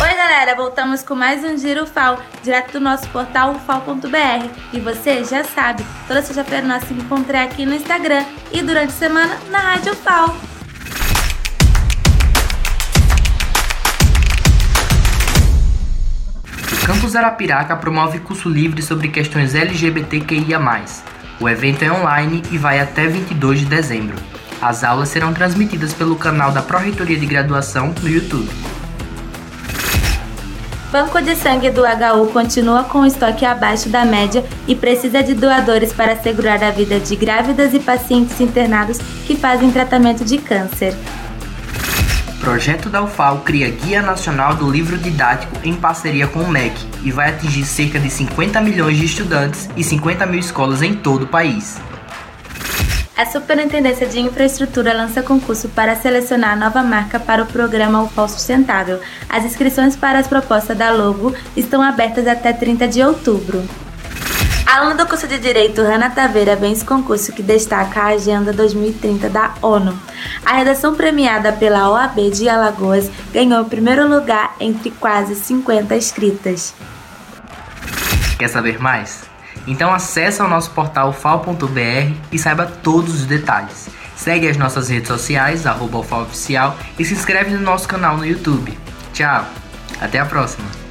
Oi, galera, voltamos com mais um Giro FAO, direto do nosso portal ufal.br. E você já sabe, toda sexta-feira nós se encontramos aqui no Instagram e durante a semana na Rádio FAO. O Campus Arapiraca promove curso livre sobre questões LGBTQIA+. O evento é online e vai até 22 de dezembro. As aulas serão transmitidas pelo canal da Pró-Reitoria de Graduação no YouTube. Banco de sangue do HU continua com o estoque abaixo da média e precisa de doadores para assegurar a vida de grávidas e pacientes internados que fazem tratamento de câncer. Projeto da UFAL cria Guia Nacional do Livro Didático em parceria com o MEC e vai atingir cerca de 50 milhões de estudantes e 50 mil escolas em todo o país. A Superintendência de Infraestrutura lança concurso para selecionar a nova marca para o programa UFAL Sustentável. As inscrições para as propostas da logo estão abertas até 30 de outubro. A aluna do curso de Direito, Rana Taveira, vence concurso que destaca a Agenda 2030 da ONU. A redação premiada pela OAB de Alagoas ganhou o primeiro lugar entre quase 50 inscritas. Quer saber mais? Então acesse o nosso portal fal.br e saiba todos os detalhes. Segue as nossas redes sociais, arroba e se inscreve no nosso canal no YouTube. Tchau, até a próxima!